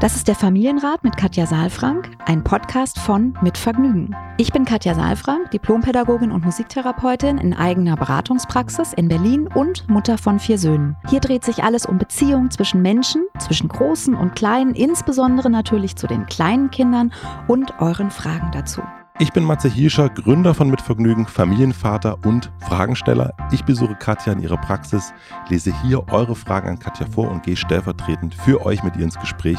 Das ist der Familienrat mit Katja Saalfrank, ein Podcast von Mit Vergnügen. Ich bin Katja Saalfrank, Diplompädagogin und Musiktherapeutin in eigener Beratungspraxis in Berlin und Mutter von vier Söhnen. Hier dreht sich alles um Beziehungen zwischen Menschen, zwischen Großen und Kleinen, insbesondere natürlich zu den kleinen Kindern und euren Fragen dazu. Ich bin Matze Hirscher, Gründer von Mitvergnügen, Familienvater und Fragensteller. Ich besuche Katja in ihrer Praxis, lese hier eure Fragen an Katja vor und gehe stellvertretend für euch mit ihr ins Gespräch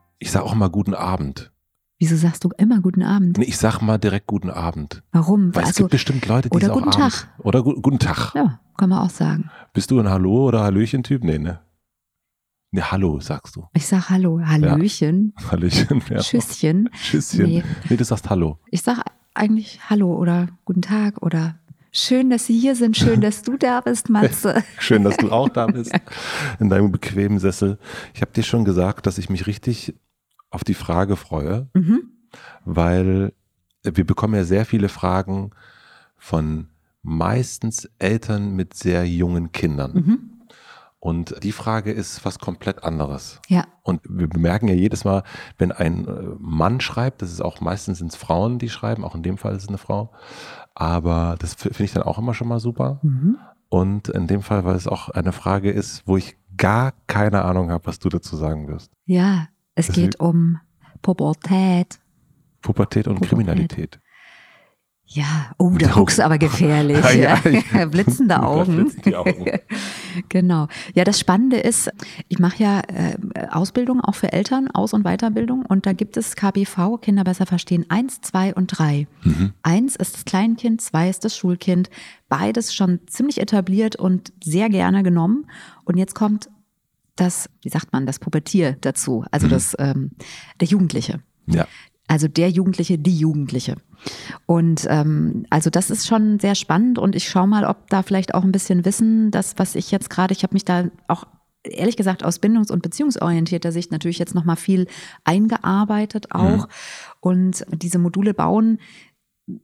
Ich sage auch mal guten Abend. Wieso sagst du immer guten Abend? Nee, ich sag mal direkt guten Abend. Warum? Weil also, es gibt bestimmt Leute, die oder auch guten Abend, Tag. Oder gu guten Tag. Ja, kann man auch sagen. Bist du ein Hallo- oder Hallöchen-Typ? Nee, ne? Nee, Hallo sagst du. Ich sag Hallo, Hallöchen, Hallöchen, ja. Tschüsschen. Tschüsschen. Nee. Nee. du sagst Hallo. Ich sag eigentlich Hallo oder guten Tag oder schön, dass Sie hier sind, schön, dass du da bist, Matze. Schön, dass du auch da bist. In deinem bequemen Sessel. Ich habe dir schon gesagt, dass ich mich richtig auf die Frage freue, Mhm. weil wir bekommen ja sehr viele Fragen von meistens Eltern mit sehr jungen Kindern. Mhm. Und die Frage ist was komplett anderes. Ja, Und wir bemerken ja jedes Mal, wenn ein äh, Mann schreibt, das ist auch meistens sind es Frauen, die schreiben, auch in dem Fall ist es eine Frau. Aber das finde ich dann auch immer schon mal super. mhm. Und in dem Fall, weil es auch eine Frage ist, wo ich gar keine Ahnung habe, was du dazu sagen wirst. ja, es Das geht um Pubertät. Pubertät und Pubertät. Kriminalität. Ja, oh, da guckst du aber gefährlich. Ja, ja. Blitzende Augen. Augen. genau. Ja, das Spannende ist, ich mache ja äh, Ausbildung auch für Eltern, Aus- und Weiterbildung. Und da gibt es KBV, Kinder besser verstehen, eins, zwei und drei. Mhm. Eins ist das Kleinkind, zwei ist das Schulkind. Beides schon ziemlich etabliert und sehr gerne genommen. Und jetzt kommt das, wie sagt man, das Pubertier dazu, also das, ähm, der Jugendliche. Ja. Also der Jugendliche, die Jugendliche. Und ähm, also das ist schon sehr spannend und ich schaue mal, ob da vielleicht auch ein bisschen Wissen, das, was ich jetzt gerade, ich habe mich da auch ehrlich gesagt aus bindungs- und beziehungsorientierter Sicht natürlich jetzt nochmal viel eingearbeitet auch. Und diese Module bauen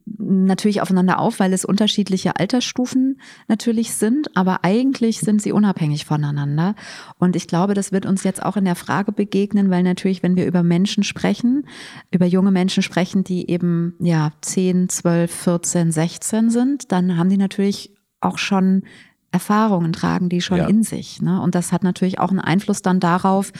natürlich aufeinander auf, weil es unterschiedliche Altersstufen natürlich sind, aber eigentlich sind sie unabhängig voneinander. Und ich glaube, das wird uns jetzt auch in der Frage begegnen, weil natürlich, wenn wir über Menschen sprechen, über junge Menschen sprechen, die eben ja 10, 12, 14, 16 sind, dann haben die natürlich auch schon Erfahrungen tragen die schon Ja. in sich. Ne? Und das hat natürlich auch einen Einfluss dann darauf,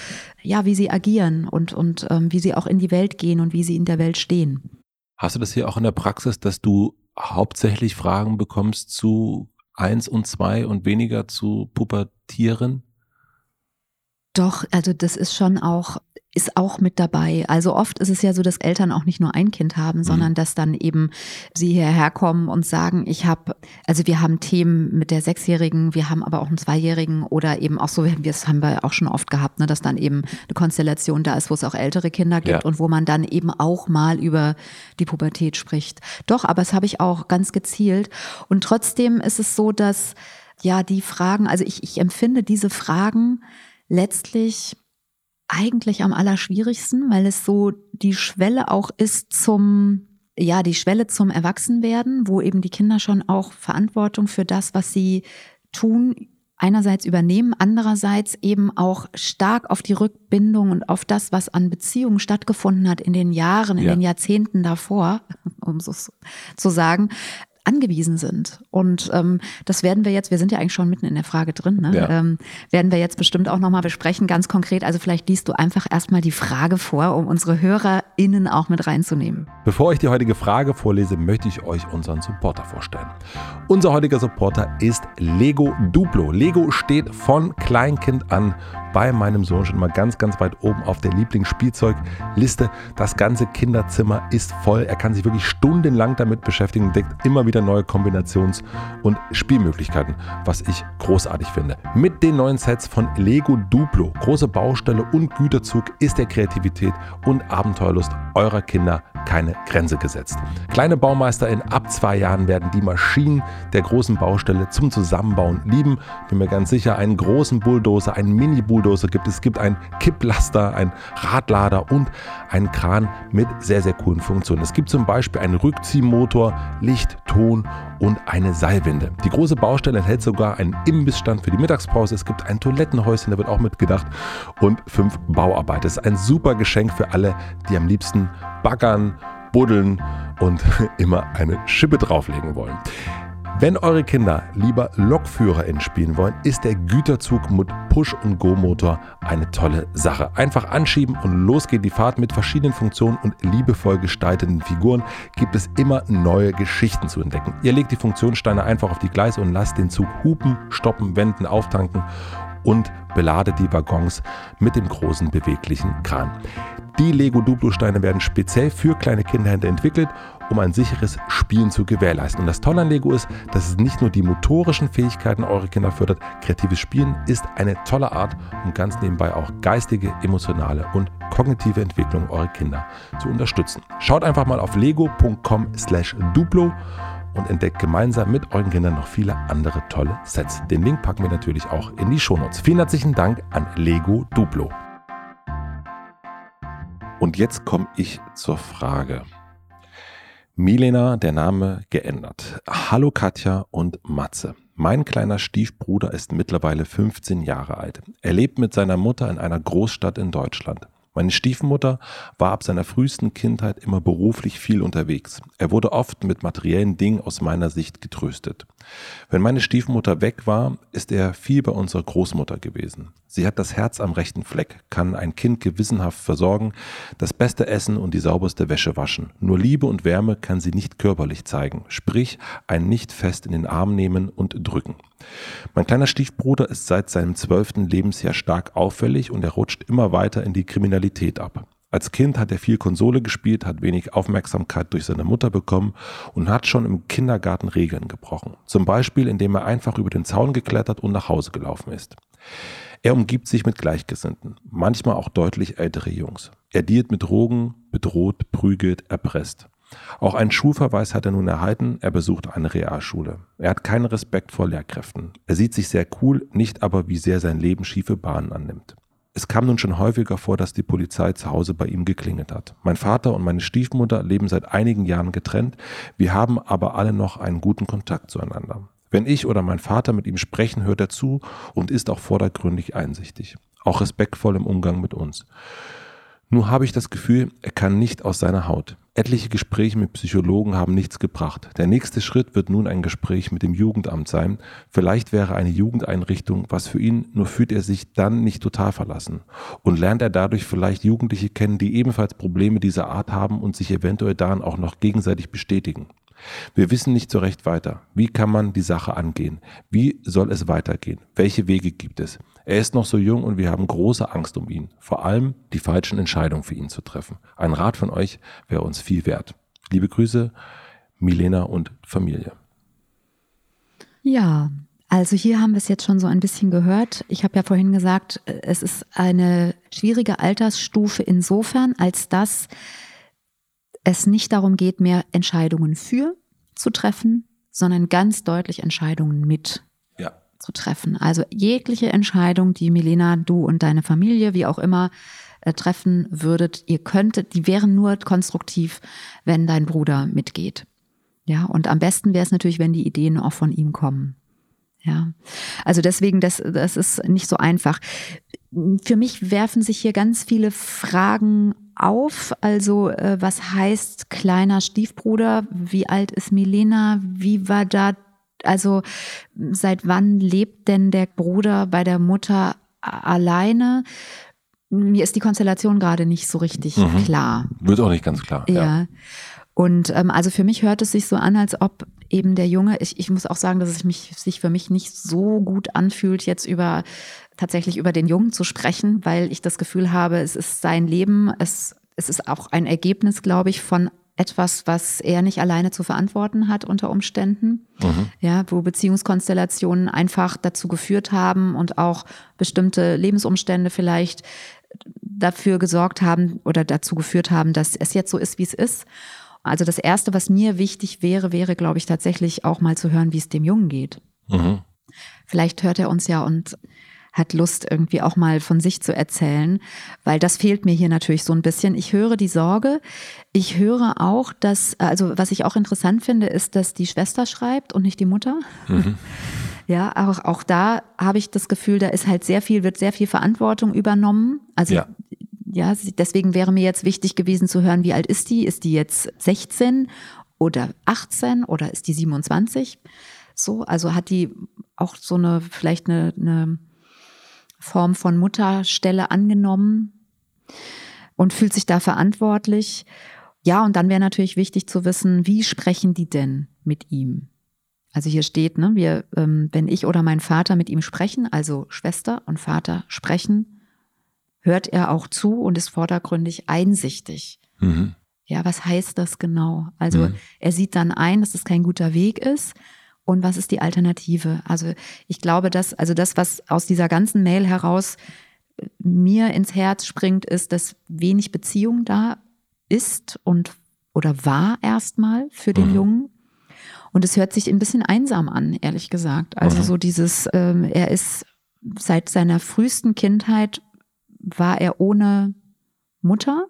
ja, wie sie agieren und, und ähm, wie sie auch in die Welt gehen und wie sie in der Welt stehen. Hast du das hier auch in der Praxis, dass du hauptsächlich Fragen bekommst zu eins und zwei und weniger zu Pubertieren? Doch, also das ist schon auch, ist auch mit dabei. Also oft ist es ja so, dass Eltern auch nicht nur ein Kind haben, sondern dass dann eben sie hierher kommen und sagen, ich habe, also wir haben Themen mit der Sechsjährigen, wir haben aber auch einen Zweijährigen oder eben auch so, wir- das haben wir auch schon oft gehabt, ne, dass dann eben eine Konstellation da ist, wo es auch ältere Kinder gibt Ja. und wo man dann eben auch mal über die Pubertät spricht. Doch, aber das habe ich auch ganz gezielt. Und trotzdem ist es so, dass ja die Fragen, also ich, ich empfinde diese Fragen letztlich eigentlich am allerschwierigsten, weil es so die Schwelle auch ist zum, ja, die Schwelle zum Erwachsenwerden, wo eben die Kinder schon auch Verantwortung für das, was sie tun, einerseits übernehmen, andererseits eben auch stark auf die Rückbindung und auf das, was an Beziehungen stattgefunden hat in den Jahren, in Ja. den Jahrzehnten davor, um so zu sagen, angewiesen sind. Und ähm, das werden wir jetzt, wir sind ja eigentlich schon mitten in der Frage drin, ne? Ja. ähm, werden wir jetzt bestimmt auch nochmal besprechen, ganz konkret. Also vielleicht liest du einfach erstmal die Frage vor, um unsere Hörer SupporterInnen auch mit reinzunehmen. Bevor ich die heutige Frage vorlese, möchte ich euch unseren Supporter vorstellen. Unser heutiger Supporter ist Lego Duplo. Lego steht von Kleinkind an bei meinem Sohn schon immer ganz, ganz weit oben auf der Lieblingsspielzeugliste. Das ganze Kinderzimmer ist voll. Er kann sich wirklich stundenlang damit beschäftigen und entdeckt immer wieder neue Kombinations- und Spielmöglichkeiten, was ich großartig finde. Mit den neuen Sets von Lego Duplo, große Baustelle und Güterzug ist der Kreativität und Abenteuerlust eurer Kinder keine Grenze gesetzt. Kleine Baumeister in ab zwei Jahren werden die Maschinen der großen Baustelle zum Zusammenbauen lieben. Bin mir ganz sicher, einen großen Bulldozer, einen Mini-Bulldozer gibt es. Gibt einen Kipplaster, einen Radlader und einen Kran mit sehr, sehr coolen Funktionen. Es gibt zum Beispiel einen Rückziehmotor, Licht, Ton und eine Seilwinde. Die große Baustelle enthält sogar einen Imbissstand für die Mittagspause. Es gibt ein Toilettenhäuschen, da wird auch mitgedacht und fünf Bauarbeiter. Es ist ein super Geschenk für alle, die am liebsten baggern, buddeln und immer eine Schippe drauflegen wollen. Wenn eure Kinder lieber LokführerInnen spielen wollen, ist der Güterzug mit Push- und Go-Motor eine tolle Sache. Einfach anschieben und los geht die Fahrt mit verschiedenen Funktionen und liebevoll gestalteten Figuren gibt es immer neue Geschichten zu entdecken. Ihr legt die Funktionssteine einfach auf die Gleise und lasst den Zug hupen, stoppen, wenden, auftanken und beladet die Waggons mit dem großen beweglichen Kran. Die Lego Duplo-Steine werden speziell für kleine Kinder entwickelt, um ein sicheres Spielen zu gewährleisten. Und das Tolle an Lego ist, dass es nicht nur die motorischen Fähigkeiten eurer Kinder fördert, kreatives Spielen ist eine tolle Art, um ganz nebenbei auch geistige, emotionale und kognitive Entwicklung eurer Kinder zu unterstützen. Schaut einfach mal auf lego.com/duplo und entdeckt gemeinsam mit euren Kindern noch viele andere tolle Sets. Den Link packen wir natürlich auch in die Shownotes. Vielen herzlichen Dank an Lego Duplo. Und jetzt komme ich zur Frage. Milena, der Name geändert. Hallo Katja und Matze. Mein kleiner Stiefbruder ist mittlerweile 15 Jahre alt. Er lebt mit seiner Mutter in einer Großstadt in Deutschland. Meine Stiefmutter war ab seiner frühesten Kindheit immer beruflich viel unterwegs. Er wurde oft mit materiellen Dingen aus meiner Sicht getröstet. Wenn meine Stiefmutter weg war, ist er viel bei unserer Großmutter gewesen. Sie hat das Herz am rechten Fleck, kann ein Kind gewissenhaft versorgen, das beste Essen und die sauberste Wäsche waschen. Nur Liebe und Wärme kann sie nicht körperlich zeigen, sprich ein nicht fest in den Arm nehmen und drücken. Mein kleiner Stiefbruder ist seit seinem zwölften Lebensjahr stark auffällig und er rutscht immer weiter in die Kriminalität ab. Als Kind hat er viel Konsole gespielt, hat wenig Aufmerksamkeit durch seine Mutter bekommen und hat schon im Kindergarten Regeln gebrochen. Zum Beispiel, indem er einfach über den Zaun geklettert und nach Hause gelaufen ist. Er umgibt sich mit Gleichgesinnten, manchmal auch deutlich ältere Jungs. Er dealt mit Drogen, bedroht, prügelt, erpresst. Auch einen Schulverweis hat er nun erhalten, er besucht eine Realschule. Er hat keinen Respekt vor Lehrkräften. Er sieht sich sehr cool, nicht aber, wie sehr sein Leben schiefe Bahnen annimmt. Es kam nun schon häufiger vor, dass die Polizei zu Hause bei ihm geklingelt hat. Mein Vater und meine Stiefmutter leben seit einigen Jahren getrennt, wir haben aber alle noch einen guten Kontakt zueinander. Wenn ich oder mein Vater mit ihm sprechen, hört er zu und ist auch vordergründig einsichtig, auch respektvoll im Umgang mit uns. Nur habe ich das Gefühl, er kann nicht aus seiner Haut. Etliche Gespräche mit Psychologen haben nichts gebracht. Der nächste Schritt wird nun ein Gespräch mit dem Jugendamt sein. Vielleicht wäre eine Jugendeinrichtung was für ihn, nur fühlt er sich dann nicht total verlassen. Und lernt er dadurch vielleicht Jugendliche kennen, die ebenfalls Probleme dieser Art haben und sich eventuell daran auch noch gegenseitig bestätigen. Wir wissen nicht so recht weiter. Wie kann man die Sache angehen? Wie soll es weitergehen? Welche Wege gibt es? Er ist noch so jung und wir haben große Angst um ihn. Vor allem die falschen Entscheidungen für ihn zu treffen. Ein Rat von euch wäre uns viel wert. Liebe Grüße, Milena und Familie. Ja, also hier haben wir es jetzt schon so ein bisschen gehört. Ich habe ja vorhin gesagt, es ist eine schwierige Altersstufe insofern, als dass es nicht darum geht, mehr Entscheidungen für zu treffen, sondern ganz deutlich Entscheidungen mit zu treffen. Also jegliche Entscheidung, die Milena, du und deine Familie, wie auch immer, äh, treffen würdet, ihr könntet, die wären nur konstruktiv, wenn dein Bruder mitgeht. Ja, und am besten wäre es natürlich, wenn die Ideen auch von ihm kommen. Ja, also deswegen, das, das ist nicht so einfach. Für mich werfen sich hier ganz viele Fragen auf. Also, äh, was heißt kleiner Stiefbruder? Wie alt ist Milena? Wie war da also seit wann lebt denn der Bruder bei der Mutter alleine? mir ist die Konstellation gerade nicht so richtig mhm. klar. Wird auch nicht ganz klar. Ja. ja. Und ähm, also für mich hört es sich so an, als ob eben der Junge, ich, ich muss auch sagen, dass es mich, sich für mich nicht so gut anfühlt, jetzt über tatsächlich über den Jungen zu sprechen, weil ich das Gefühl habe, es ist sein Leben, es, es ist auch ein Ergebnis, glaube ich, von etwas, was er nicht alleine zu verantworten hat unter Umständen. Mhm. Ja, wo Beziehungskonstellationen einfach dazu geführt haben und auch bestimmte Lebensumstände vielleicht dafür gesorgt haben oder dazu geführt haben, dass es jetzt so ist, wie es ist. Also das Erste, was mir wichtig wäre, wäre, glaube ich, tatsächlich auch mal zu hören, wie es dem Jungen geht. Mhm. Vielleicht hört er uns ja und hat Lust, irgendwie auch mal von sich zu erzählen, weil das fehlt mir hier natürlich so ein bisschen. Ich höre die Sorge. Ich höre auch, dass, also was ich auch interessant finde, ist, dass die Schwester schreibt und nicht die Mutter. Mhm. Ja, auch, auch da habe ich das Gefühl, da ist halt sehr viel, wird sehr viel Verantwortung übernommen. Also ja. ja, deswegen wäre mir jetzt wichtig gewesen zu hören, wie alt ist die? Ist die jetzt 16 oder 18 oder ist die 27? So, also hat die auch so eine, vielleicht eine, eine Form von Mutterstelle angenommen und fühlt sich da verantwortlich. Ja, und dann wäre natürlich wichtig zu wissen, wie sprechen die denn mit ihm? Also hier steht, ne, wir, ähm, wenn ich oder mein Vater mit ihm sprechen, also Schwester und Vater sprechen, hört er auch zu und ist vordergründig einsichtig. Mhm. Ja, was heißt das genau? Also mhm. er sieht dann ein, dass es kein guter Weg ist und was ist die Alternative? Also ich glaube, dass, also das, was aus dieser ganzen Mail heraus mir ins Herz springt, ist, dass wenig Beziehung da ist und oder war erstmal für den mhm. Jungen. Und es hört sich ein bisschen einsam an, ehrlich gesagt. Also mhm. so dieses, ähm, er ist seit seiner frühesten Kindheit war er ohne Mutter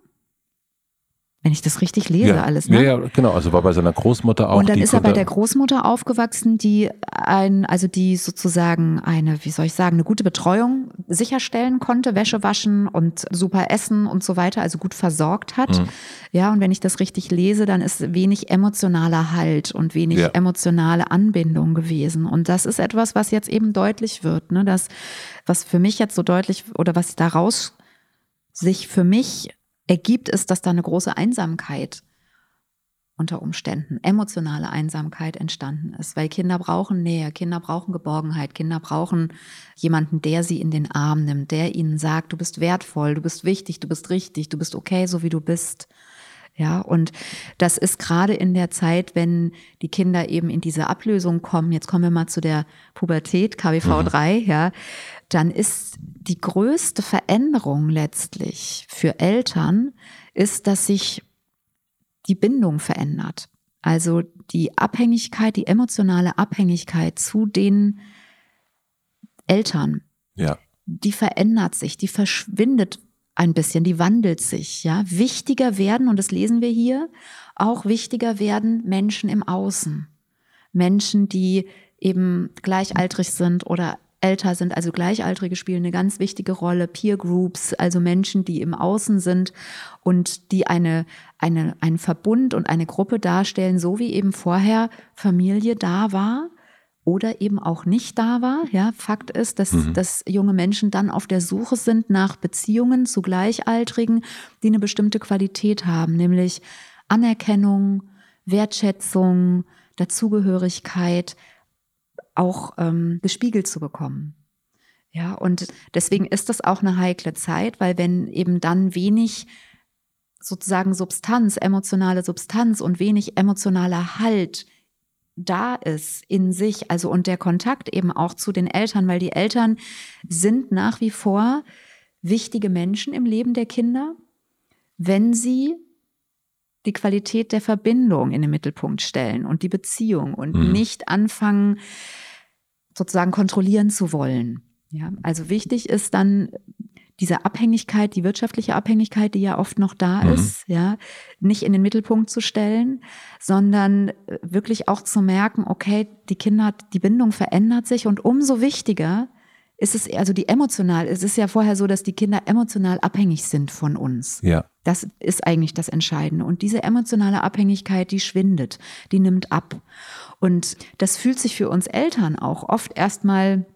wenn ich das richtig lese, ja. alles. Ne? Ja, ja, genau. Also war bei seiner Großmutter auch. Und dann ist er bei der Großmutter aufgewachsen, die ein, also die sozusagen eine, wie soll ich sagen, eine gute Betreuung sicherstellen konnte, Wäsche waschen und super essen und so weiter, also gut versorgt hat. Mhm. Ja, und wenn ich das richtig lese, dann ist wenig emotionaler Halt und wenig ja. emotionale Anbindung gewesen. Und das ist etwas, was jetzt eben deutlich wird, ne? Das, was für mich jetzt so deutlich oder was daraus sich für mich ergibt es, dass da eine große Einsamkeit unter Umständen, emotionale Einsamkeit entstanden ist, weil Kinder brauchen Nähe, Kinder brauchen Geborgenheit, Kinder brauchen jemanden, der sie in den Arm nimmt, der ihnen sagt, du bist wertvoll, du bist wichtig, du bist richtig, du bist okay, so wie du bist. Ja, und das ist gerade in der Zeit, wenn die Kinder eben in diese Ablösung kommen, jetzt kommen wir mal zu der Pubertät, KWV 3, mhm. ja, dann ist die größte Veränderung letztlich für Eltern, ist, dass sich die Bindung verändert. Also die Abhängigkeit, die emotionale Abhängigkeit zu den Eltern. Ja. Die verändert sich, die verschwindet ein bisschen, die wandelt sich, ja. Wichtiger werden, und das lesen wir hier, auch wichtiger werden Menschen im Außen. Menschen, die eben gleichaltrig sind oder älter sind, also Gleichaltrige spielen eine ganz wichtige Rolle, Peer Groups, also Menschen, die im Außen sind und die eine, eine, einen Verbund und eine Gruppe darstellen, so wie eben vorher Familie da war oder eben auch nicht da war. Ja, Fakt ist, dass, mhm. dass junge Menschen dann auf der Suche sind nach Beziehungen zu Gleichaltrigen, die eine bestimmte Qualität haben, nämlich Anerkennung, Wertschätzung, Dazugehörigkeit, auch ähm, gespiegelt zu bekommen. Ja, und deswegen ist das auch eine heikle Zeit, weil wenn eben dann wenig sozusagen Substanz, emotionale Substanz und wenig emotionaler Halt da ist in sich, also und der Kontakt eben auch zu den Eltern, weil die Eltern sind nach wie vor wichtige Menschen im Leben der Kinder, wenn sie die Qualität der Verbindung in den Mittelpunkt stellen und die Beziehung und mhm. nicht anfangen, sozusagen kontrollieren zu wollen. Ja, also wichtig ist dann diese Abhängigkeit, die wirtschaftliche Abhängigkeit, die ja oft noch da mhm. ist, ja, nicht in den Mittelpunkt zu stellen, sondern äh, wirklich auch zu merken, okay, die Kinder, die Bindung verändert sich und umso wichtiger ist es, also die emotional, es ist ja vorher so, dass die Kinder emotional abhängig sind von uns. Ja. Das ist eigentlich das Entscheidende. Und diese emotionale Abhängigkeit, die schwindet, die nimmt ab. Und das fühlt sich für uns Eltern auch oft erstmal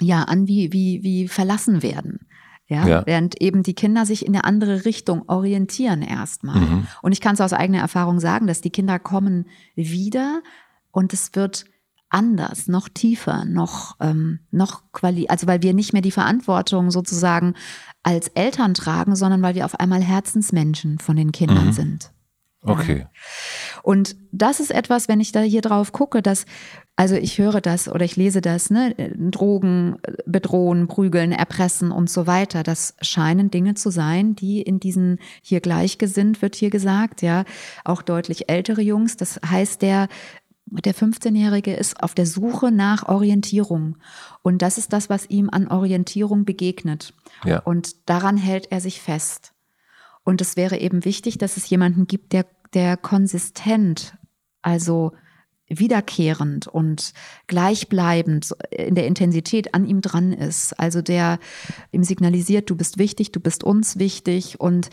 ja an wie, wie, wie verlassen werden. Ja, ja, während eben die Kinder sich in eine andere Richtung orientieren erstmal. Mhm. Und ich kann es aus eigener Erfahrung sagen, dass die Kinder kommen wieder und es wird anders, noch tiefer, noch, ähm, noch quali, also weil wir nicht mehr die Verantwortung sozusagen als Eltern tragen, sondern weil wir auf einmal Herzensmenschen von den Kindern mhm. sind. Okay. Und das ist etwas, wenn ich da hier drauf gucke, dass, also ich höre das oder ich lese das, ne, Drogen, bedrohen, prügeln, erpressen und so weiter. Das scheinen Dinge zu sein, die in diesen hier gleichgesinnt wird hier gesagt, ja, auch deutlich ältere Jungs. Das heißt, der der 15-Jährige ist auf der Suche nach Orientierung. Und das ist das, was ihm an Orientierung begegnet. Ja. Und daran hält er sich fest. Und es wäre eben wichtig, dass es jemanden gibt, der, der konsistent, also wiederkehrend und gleichbleibend in der Intensität an ihm dran ist. Also der ihm signalisiert, du bist wichtig, du bist uns wichtig und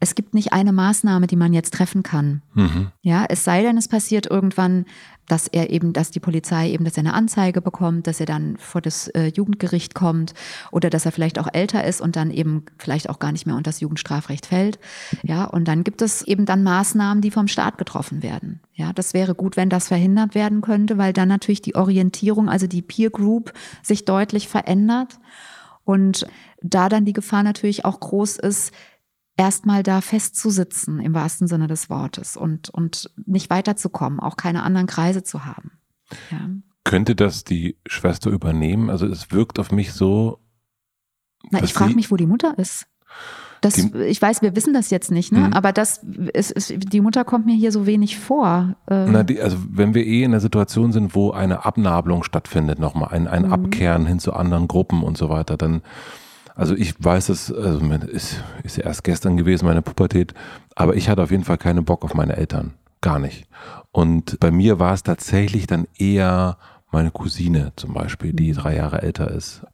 es gibt nicht eine Maßnahme, die man jetzt treffen kann. Mhm. Ja, es sei denn, es passiert irgendwann dass er eben, dass die Polizei eben, dass er eine Anzeige bekommt, dass er dann vor das äh, Jugendgericht kommt oder dass er vielleicht auch älter ist und dann eben vielleicht auch gar nicht mehr unter das Jugendstrafrecht fällt. Ja, und dann gibt es eben dann Maßnahmen, die vom Staat getroffen werden. Ja, das wäre gut, wenn das verhindert werden könnte, weil dann natürlich die Orientierung, also die Peer Group sich deutlich verändert und da dann die Gefahr natürlich auch groß ist, erstmal da festzusitzen im wahrsten Sinne des Wortes und, und nicht weiterzukommen, auch keine anderen Kreise zu haben. Ja. Könnte das die Schwester übernehmen? Also es wirkt auf mich so. Na, ich frage mich, wo die Mutter ist. Das, die, ich weiß, wir wissen das jetzt nicht, ne? Mhm. aber das ist, ist, die Mutter kommt mir hier so wenig vor. Ähm. Na, die, also wenn wir eh in einer Situation sind, wo eine Abnabelung stattfindet, nochmal ein, ein mhm. Abkehren hin zu anderen Gruppen und so weiter, dann also ich weiß es, also ist, ist ja erst gestern gewesen, meine Pubertät, aber ich hatte auf jeden Fall keinen Bock auf meine Eltern. Gar nicht. Und bei mir war es tatsächlich dann eher meine Cousine zum Beispiel, die mhm. drei Jahre älter ist,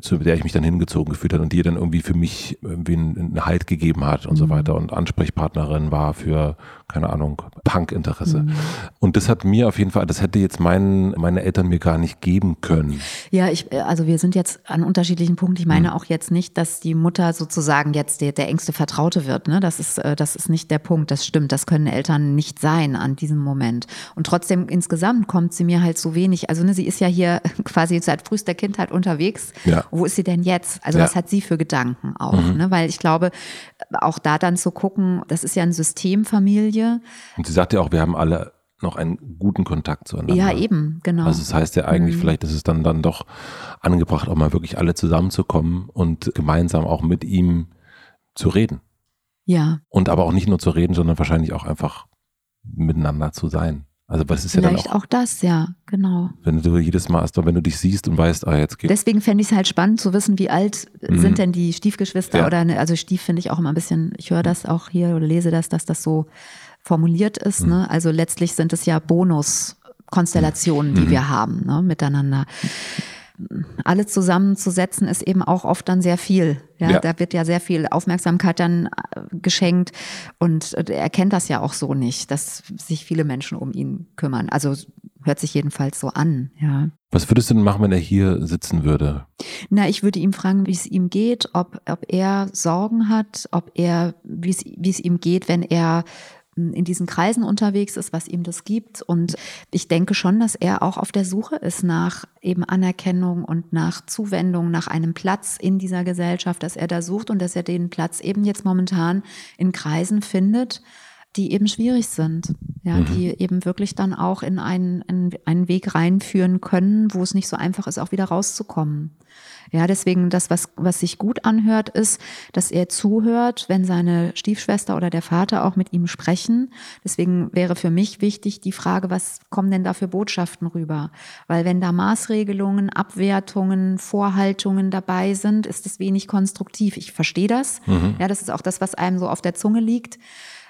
zu der ich mich dann hingezogen gefühlt habe und die dann irgendwie für mich irgendwie einen Halt gegeben hat und mhm. so weiter und Ansprechpartnerin war für, keine Ahnung, Punk-Interesse. Mhm. Und das hat mir auf jeden Fall, das hätte jetzt mein, meine Eltern mir gar nicht geben können. Ja, ich, also wir sind jetzt an unterschiedlichen Punkten. Ich meine mhm. auch jetzt nicht, dass die Mutter sozusagen jetzt der, der engste Vertraute wird. Ne? Das, ist, äh, das ist nicht der Punkt. Das stimmt. Das können Eltern nicht sein an diesem Moment. Und trotzdem insgesamt kommt sie mir halt so wenig. Also ne, sie ist ja hier quasi seit frühester Kindheit unterwegs. Ja. Wo ist sie denn jetzt? Also ja. was hat sie für Gedanken auch? Mhm. Ne? Weil ich glaube, auch da dann zu gucken, das ist ja eine Systemfamilie. Und sie sagt ja auch, wir haben alle noch einen guten Kontakt zueinander. Ja, eben, genau. Also das heißt ja eigentlich, mhm. vielleicht ist es dann, dann doch angebracht, auch mal wirklich alle zusammenzukommen und gemeinsam auch mit ihm zu reden. Ja. Und aber auch nicht nur zu reden, sondern wahrscheinlich auch einfach miteinander zu sein. Also was ist Vielleicht ja dann auch, auch das, ja, genau. Wenn du jedes Mal, wenn du dich siehst und weißt, ah, jetzt geht. Deswegen fände ich es halt spannend zu wissen, wie alt mhm. sind denn die Stiefgeschwister ja. oder, ne, also Stief finde ich auch immer ein bisschen, ich höre das auch hier oder lese das, dass das so formuliert ist, mhm. ne? Also letztlich sind es ja Bonuskonstellationen, die mhm. wir haben, ne, miteinander alle zusammenzusetzen, ist eben auch oft dann sehr viel. Ja, ja, Da wird ja sehr viel Aufmerksamkeit dann äh, geschenkt und er kennt das ja auch so nicht, dass sich viele Menschen um ihn kümmern. Also hört sich jedenfalls so an, ja. Was würdest du denn machen, wenn er hier sitzen würde? Na, ich würde ihm fragen, wie es ihm geht, ob, ob er Sorgen hat, ob er, wie es, wie es ihm geht, wenn er in diesen Kreisen unterwegs ist, was ihm das gibt. Und ich denke schon, dass er auch auf der Suche ist nach eben Anerkennung und nach Zuwendung, nach einem Platz in dieser Gesellschaft, dass er da sucht und dass er den Platz eben jetzt momentan in Kreisen findet, die eben schwierig sind, ja, mhm. die eben wirklich dann auch in einen, in einen Weg reinführen können, wo es nicht so einfach ist, auch wieder rauszukommen. Ja, deswegen das, was, was sich gut anhört, ist, dass er zuhört, wenn seine Stiefschwester oder der Vater auch mit ihm sprechen. Deswegen wäre für mich wichtig die Frage, was kommen denn da für Botschaften rüber? Weil wenn da Maßregelungen, Abwertungen, Vorhaltungen dabei sind, ist es wenig konstruktiv. Ich verstehe das. Mhm. Ja, das ist auch das, was einem so auf der Zunge liegt.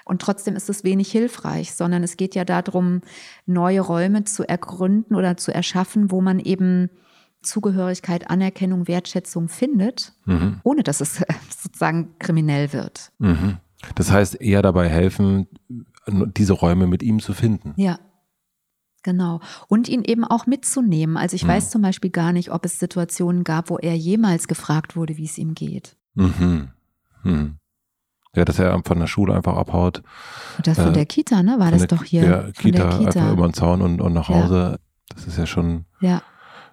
Und trotzdem ist es wenig hilfreich, sondern es geht ja darum, neue Räume zu ergründen oder zu erschaffen, wo man eben Zugehörigkeit, Anerkennung, Wertschätzung findet, mhm. ohne dass es sozusagen kriminell wird. Mhm. Das heißt, eher dabei helfen, diese Räume mit ihm zu finden. Ja, Genau. Und ihn eben auch mitzunehmen. Also ich mhm. weiß zum Beispiel gar nicht, ob es Situationen gab, wo er jemals gefragt wurde, wie es ihm geht. Mhm. Mhm. Ja, dass er von der Schule einfach abhaut. Oder von äh, der Kita, ne? War das der, doch hier? Ja, Kita, der Kita, einfach über den Zaun und, und nach Hause. Ja. Das ist ja schon. Ja.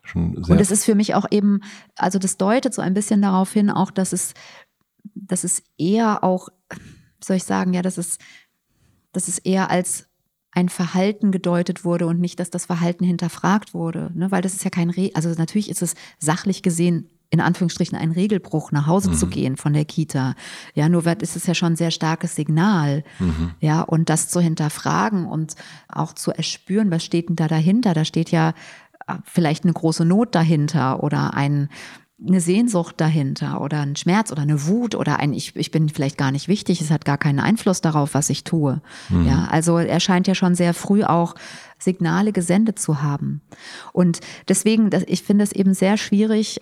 Schon sehr und es ist für mich auch eben, also das deutet so ein bisschen darauf hin, auch, dass es, dass es eher auch, wie soll ich sagen, ja, dass es, dass es eher als ein Verhalten gedeutet wurde und nicht, dass das Verhalten hinterfragt wurde. Ne? Weil das ist ja kein, Re also natürlich ist es sachlich gesehen in Anführungsstrichen ein Regelbruch, nach Hause mhm. zu gehen von der Kita. Ja, nur ist es ja schon ein sehr starkes Signal. Mhm. Ja, und das zu hinterfragen und auch zu erspüren, was steht denn da dahinter? Da steht ja äh, vielleicht eine große Not dahinter oder ein, eine Sehnsucht dahinter oder ein Schmerz oder eine Wut oder ein ich, ich bin vielleicht gar nicht wichtig, es hat gar keinen Einfluss darauf, was ich tue. Mhm. Ja, also er scheint ja schon sehr früh auch Signale gesendet zu haben. Und deswegen, ich finde es eben sehr schwierig,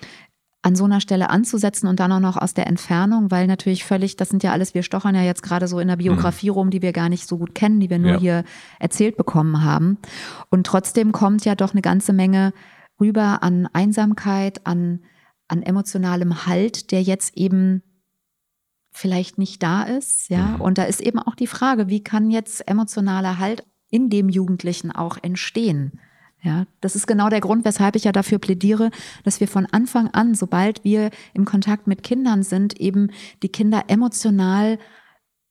an so einer Stelle anzusetzen und dann auch noch aus der Entfernung, weil natürlich völlig, das sind ja alles, wir stochern ja jetzt gerade so in der Biografie mhm. rum, die wir gar nicht so gut kennen, die wir nur ja. hier erzählt bekommen haben. Und trotzdem kommt ja doch eine ganze Menge rüber an Einsamkeit, an an emotionalem Halt, der jetzt eben vielleicht nicht da ist, ja. Mhm. Und da ist eben auch die Frage, wie kann jetzt emotionaler Halt in dem Jugendlichen auch entstehen? Ja, das ist genau der Grund, weshalb ich ja dafür plädiere, dass wir von Anfang an, sobald wir im Kontakt mit Kindern sind, eben die Kinder emotional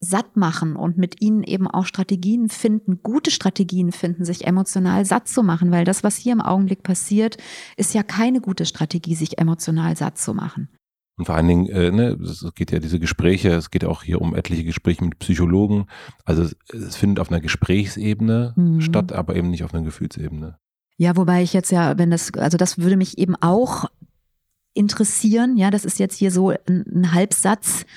satt machen und mit ihnen eben auch Strategien finden, gute Strategien finden, sich emotional satt zu machen, weil das, was hier im Augenblick passiert, ist ja keine gute Strategie, sich emotional satt zu machen. Und vor allen Dingen, äh, ne, es geht ja diese Gespräche, es geht auch hier um etliche Gespräche mit Psychologen. Also es, es findet auf einer Gesprächsebene mhm. statt, aber eben nicht auf einer Gefühlsebene. Ja, wobei ich jetzt ja, wenn das, also das würde mich eben auch interessieren. Ja, das ist jetzt hier so ein, ein Halbsatz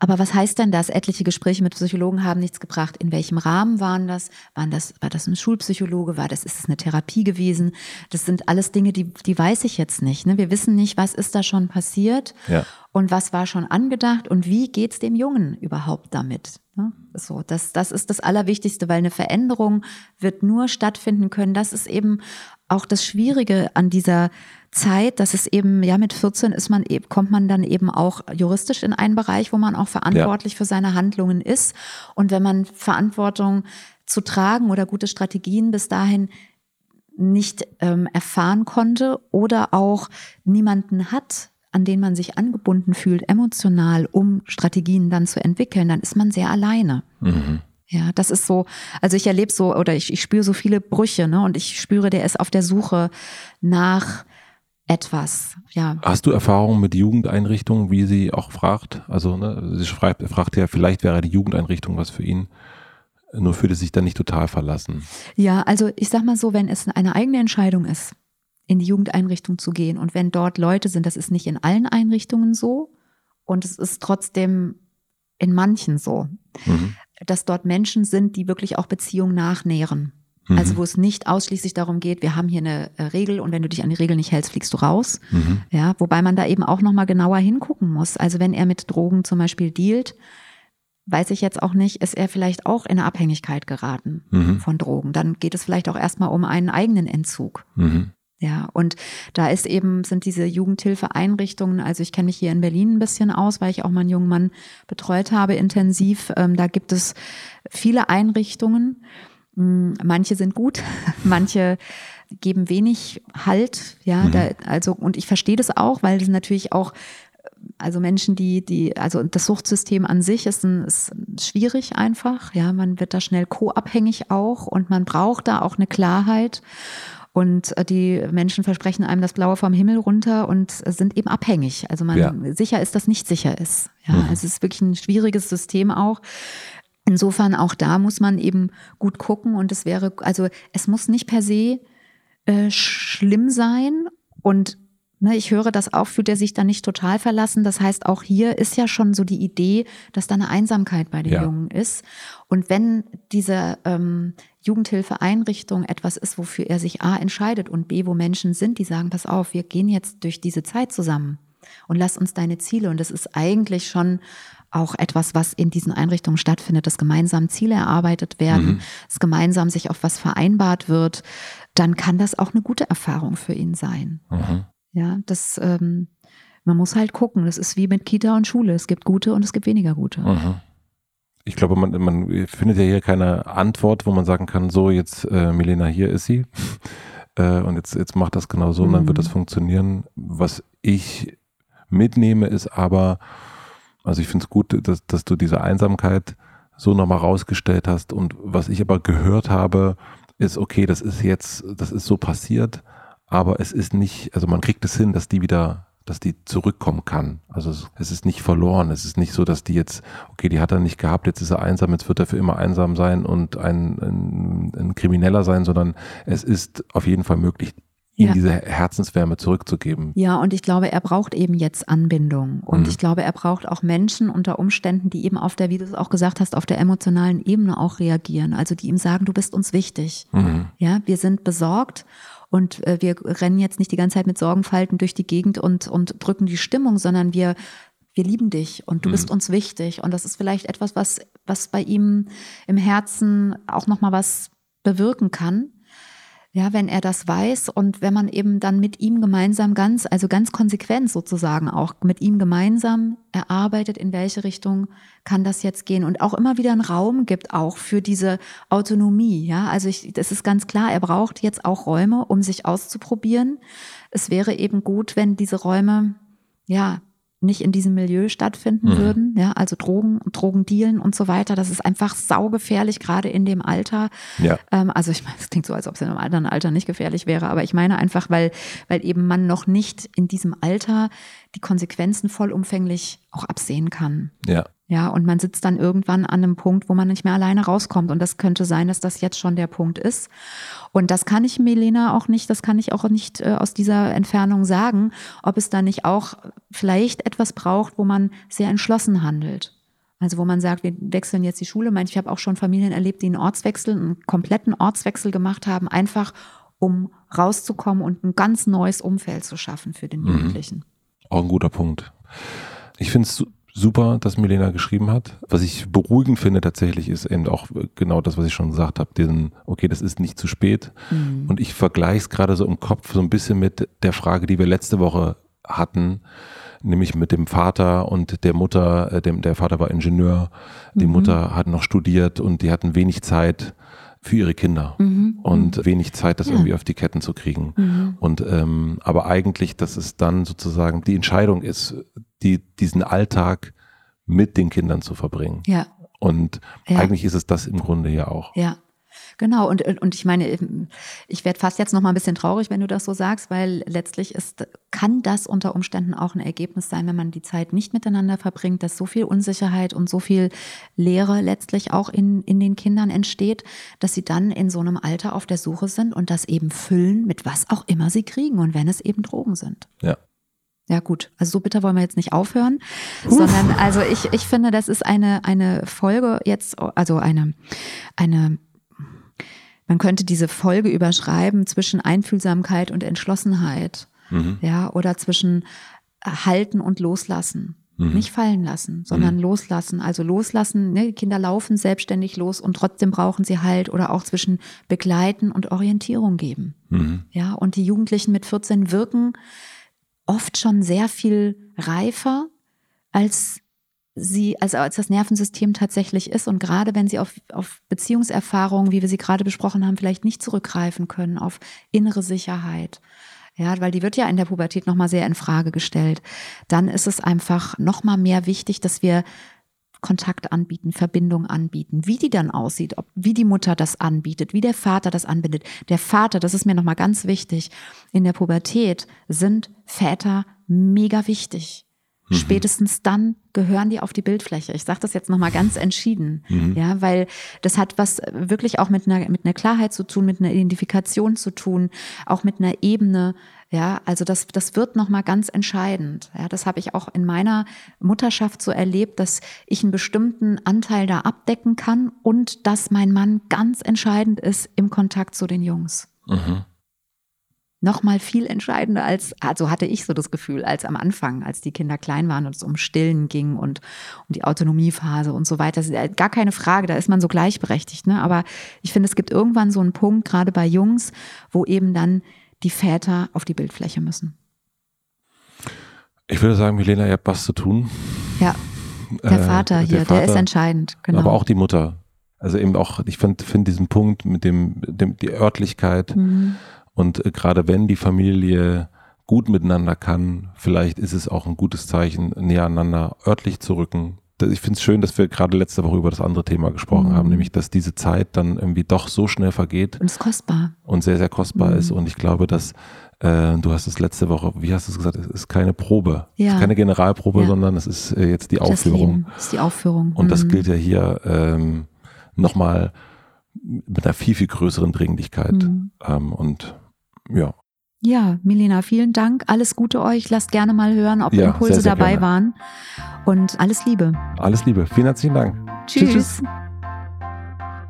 aber was heißt denn das? Etliche Gespräche mit Psychologen haben nichts gebracht. In welchem Rahmen waren das? Waren das, war das ein Schulpsychologe? War das, ist es eine Therapie gewesen? Das sind alles Dinge, die, die weiß ich jetzt nicht. Ne? Wir wissen nicht, was ist da schon passiert ja. und was war schon angedacht und wie geht's dem Jungen überhaupt damit? Ne? So, das, das ist das Allerwichtigste, weil eine Veränderung wird nur stattfinden können. Das ist eben auch das Schwierige an dieser Zeit, dass es eben, ja, mit 14 ist man eben, kommt man dann eben auch juristisch in einen Bereich, wo man auch verantwortlich ja. für seine Handlungen ist. Und wenn man Verantwortung zu tragen oder gute Strategien bis dahin nicht ähm, erfahren konnte oder auch niemanden hat, an den man sich angebunden fühlt, emotional, um Strategien dann zu entwickeln, dann ist man sehr alleine. Mhm. Ja, das ist so, also ich erlebe so oder ich, ich spüre so viele Brüche, ne? Und ich spüre, der ist auf der Suche nach etwas. Ja. Hast du Erfahrungen mit Jugendeinrichtungen, wie sie auch fragt? Also ne, sie schreibt, fragt ja, vielleicht wäre die Jugendeinrichtung was für ihn. Nur fühlt es sich dann nicht total verlassen. Ja, also ich sag mal so, wenn es eine eigene Entscheidung ist, in die Jugendeinrichtung zu gehen und wenn dort Leute sind, das ist nicht in allen Einrichtungen so und es ist trotzdem in manchen so, mhm. Dass dort Menschen sind, die wirklich auch Beziehungen nachnähren. Also mhm. wo es nicht ausschließlich darum geht, wir haben hier eine äh, Regel und wenn du dich an die Regel nicht hältst, fliegst du raus. Mhm. Ja, wobei man da eben auch nochmal genauer hingucken muss. Also wenn er mit Drogen zum Beispiel dealt, weiß ich jetzt auch nicht, ist er vielleicht auch in eine Abhängigkeit geraten mhm. von Drogen. Dann geht es vielleicht auch erstmal um einen eigenen Entzug. Mhm. Ja, und da ist eben, sind diese Jugendhilfeeinrichtungen, also ich kenne mich hier in Berlin ein bisschen aus, weil ich auch mal einen jungen Mann betreut habe, intensiv. Ähm, da gibt es viele Einrichtungen. Hm, manche sind gut, manche geben wenig Halt, ja, mhm. da, also, und ich verstehe das auch, weil das natürlich auch, also Menschen, die, die, also das Suchtsystem an sich ist, ein, ist schwierig einfach, ja, man wird da schnell co-abhängig auch und man braucht da auch eine Klarheit. Und äh, die Menschen versprechen einem das Blaue vom Himmel runter und sind eben abhängig. Also man ja. sicher ist, dass nicht sicher ist. Ja, mhm. es ist wirklich ein schwieriges System auch. Insofern auch da muss man eben gut gucken und es wäre, also es muss nicht per se äh, schlimm sein und ich höre das auch, fühlt er sich da nicht total verlassen. Das heißt, auch hier ist ja schon so die Idee, dass da eine Einsamkeit bei den ja. Jungen ist. Und wenn diese ähm, Jugendhilfeeinrichtung etwas ist, wofür er sich A entscheidet und B, wo Menschen sind, die sagen, pass auf, wir gehen jetzt durch diese Zeit zusammen und lass uns deine Ziele. Und das ist eigentlich schon auch etwas, was in diesen Einrichtungen stattfindet, dass gemeinsam Ziele erarbeitet werden, mhm. dass gemeinsam sich auf was vereinbart wird, dann kann das auch eine gute Erfahrung für ihn sein. Mhm. Ja, das, ähm, man muss halt gucken. Das ist wie mit Kita und Schule. Es gibt gute und es gibt weniger gute. Mhm. Ich glaube, man, man findet ja hier keine Antwort, wo man sagen kann, so jetzt, äh, Milena, hier ist sie. äh, und jetzt, jetzt macht das genau so und dann wird das mhm. funktionieren. Was ich mitnehme, ist aber, also ich finde es gut, dass, dass du diese Einsamkeit so nochmal rausgestellt hast. Und was ich aber gehört habe, ist, okay, das ist jetzt, das ist so passiert, aber es ist nicht, also man kriegt es hin, dass die wieder dass die zurückkommen kann. Also es ist nicht verloren. Es ist nicht so, dass die jetzt, okay, die hat er nicht gehabt, jetzt ist er einsam, jetzt wird er für immer einsam sein und ein, ein, ein Krimineller sein, sondern es ist auf jeden Fall möglich, ihm ja. diese Herzenswärme zurückzugeben. Ja, und ich glaube, er braucht eben jetzt Anbindung. Und mhm. ich glaube, er braucht auch Menschen unter Umständen, die eben auf der, wie du es auch gesagt hast, auf der emotionalen Ebene auch reagieren. Also die ihm sagen, du bist uns wichtig. Mhm. Ja, wir sind besorgt und äh, wir rennen jetzt nicht die ganze Zeit mit Sorgenfalten durch die Gegend und, und drücken die Stimmung, sondern wir, wir lieben dich und du mhm. bist uns wichtig. Und das ist vielleicht etwas, was, was bei ihm im Herzen auch nochmal was bewirken kann. Ja, wenn er das weiß und wenn man eben dann mit ihm gemeinsam ganz, also ganz konsequent sozusagen auch mit ihm gemeinsam erarbeitet, in welche Richtung kann das jetzt gehen und auch immer wieder einen Raum gibt auch für diese Autonomie. Ja, also ich, das ist ganz klar, er braucht jetzt auch Räume, um sich auszuprobieren. Es wäre eben gut, wenn diese Räume ja nicht in diesem Milieu stattfinden mhm. würden. Ja, also Drogen, Drogendealen und so weiter. Das ist einfach saugefährlich, gerade in dem Alter. Ja. Ähm, also ich meine, es klingt so, als ob es in einem anderen Alter nicht gefährlich wäre, aber ich meine einfach, weil, weil eben man noch nicht in diesem Alter die Konsequenzen vollumfänglich auch absehen kann. Ja. Ja, und man sitzt dann irgendwann an einem Punkt, wo man nicht mehr alleine rauskommt. Und das könnte sein, dass das jetzt schon der Punkt ist. Und das kann ich Melena auch nicht, das kann ich auch nicht äh, aus dieser Entfernung sagen, ob es da nicht auch vielleicht etwas braucht, wo man sehr entschlossen handelt. Also wo man sagt, wir wechseln jetzt die Schule. Ich habe auch schon Familien erlebt, die einen Ortswechsel, einen kompletten Ortswechsel gemacht haben, einfach um rauszukommen und ein ganz neues Umfeld zu schaffen für den mhm. Jugendlichen. Auch ein guter Punkt. Ich finde es super, dass Milena geschrieben hat. Was ich beruhigend finde tatsächlich ist eben auch genau das, was ich schon gesagt habe, diesen, okay, das ist nicht zu spät. Mhm. Und ich vergleiche es gerade so im Kopf so ein bisschen mit der Frage, die wir letzte Woche hatten, nämlich mit dem Vater und der Mutter, äh, dem, der Vater war Ingenieur, die mhm. Mutter hat noch studiert und die hatten wenig Zeit für ihre Kinder mhm. und wenig Zeit, das ja. irgendwie auf die Ketten zu kriegen. Mhm. Und ähm, aber eigentlich, dass es dann sozusagen die Entscheidung ist, die, diesen Alltag mit den Kindern zu verbringen. Ja. Und ja. eigentlich ist es das im Grunde ja auch. Ja. Genau, und, und ich meine, ich werde fast jetzt noch mal ein bisschen traurig, wenn du das so sagst, weil letztlich ist, kann das unter Umständen auch ein Ergebnis sein, wenn man die Zeit nicht miteinander verbringt, dass so viel Unsicherheit und so viel Leere letztlich auch in, in den Kindern entsteht, dass sie dann in so einem Alter auf der Suche sind und das eben füllen mit was auch immer sie kriegen und wenn es eben Drogen sind. Ja. Ja gut, also so bitter wollen wir jetzt nicht aufhören, Uff. sondern also ich, ich finde, das ist eine, eine Folge jetzt, also eine, eine, man könnte diese Folge überschreiben zwischen Einfühlsamkeit und Entschlossenheit, mhm. ja, oder zwischen Halten und Loslassen. Mhm. Nicht fallen lassen, sondern mhm. loslassen. Also loslassen, ne? die Kinder laufen selbstständig los und trotzdem brauchen sie Halt oder auch zwischen begleiten und Orientierung geben. Mhm. Ja, und die Jugendlichen mit 14 wirken oft schon sehr viel reifer, als sie, also als das Nervensystem tatsächlich ist. Und gerade wenn sie auf, auf Beziehungserfahrungen, wie wir sie gerade besprochen haben, vielleicht nicht zurückgreifen können, auf innere Sicherheit. Ja, weil die wird ja in der Pubertät nochmal sehr in Frage gestellt. Dann ist es einfach nochmal mehr wichtig, dass wir Kontakt anbieten, Verbindung anbieten, wie die dann aussieht, ob, wie die Mutter das anbietet, wie der Vater das anbindet. Der Vater, das ist mir nochmal ganz wichtig, in der Pubertät sind Väter mega wichtig. Mhm. Spätestens dann gehören die auf die Bildfläche. Ich sage das jetzt nochmal ganz entschieden, mhm. ja, weil das hat was wirklich auch mit einer, mit einer Klarheit zu tun, mit einer Identifikation zu tun, auch mit einer Ebene, ja, also das, das wird nochmal ganz entscheidend. Ja, das habe ich auch in meiner Mutterschaft so erlebt, dass ich einen bestimmten Anteil da abdecken kann und dass mein Mann ganz entscheidend ist im Kontakt zu den Jungs. Mhm. Nochmal viel entscheidender als, also hatte ich so das Gefühl, als am Anfang, als die Kinder klein waren und es um Stillen ging und um die Autonomiephase und so weiter. Das ist gar keine Frage, da ist man so gleichberechtigt. Ne? Aber ich finde, es gibt irgendwann so einen Punkt, gerade bei Jungs, wo eben dann die Väter auf die Bildfläche müssen. Ich würde sagen, Milena, ihr habt was zu tun. Ja, der äh, Vater äh, hier, der, Vater, der ist entscheidend. Genau. Aber auch die Mutter. Also eben auch, ich finde find diesen Punkt mit dem, dem die Örtlichkeit mhm. Und äh, gerade wenn die Familie gut miteinander kann, vielleicht ist es auch ein gutes Zeichen, näher aneinander örtlich zu rücken. Ich finde es schön, dass wir gerade letzte Woche über das andere Thema gesprochen mhm. haben, nämlich dass diese Zeit dann irgendwie doch so schnell vergeht. Und es ist kostbar. Und sehr, sehr kostbar mhm. ist. Und ich glaube, dass äh, du hast es letzte Woche, wie hast du es gesagt, es ist keine Probe. Ja. Es ist keine Generalprobe, ja. sondern es ist äh, jetzt die Aufführung. Das ist die Aufführung. Und mhm. das gilt ja hier ähm, nochmal mit einer viel, viel größeren Dringlichkeit. Mhm. Ähm, und ja. Ja, Milena, vielen Dank. Alles Gute euch. Lasst gerne mal hören, ob ja, Impulse sehr, sehr dabei gerne. waren. Und alles Liebe. Alles Liebe. Vielen herzlichen Dank. Tschüss. tschüss.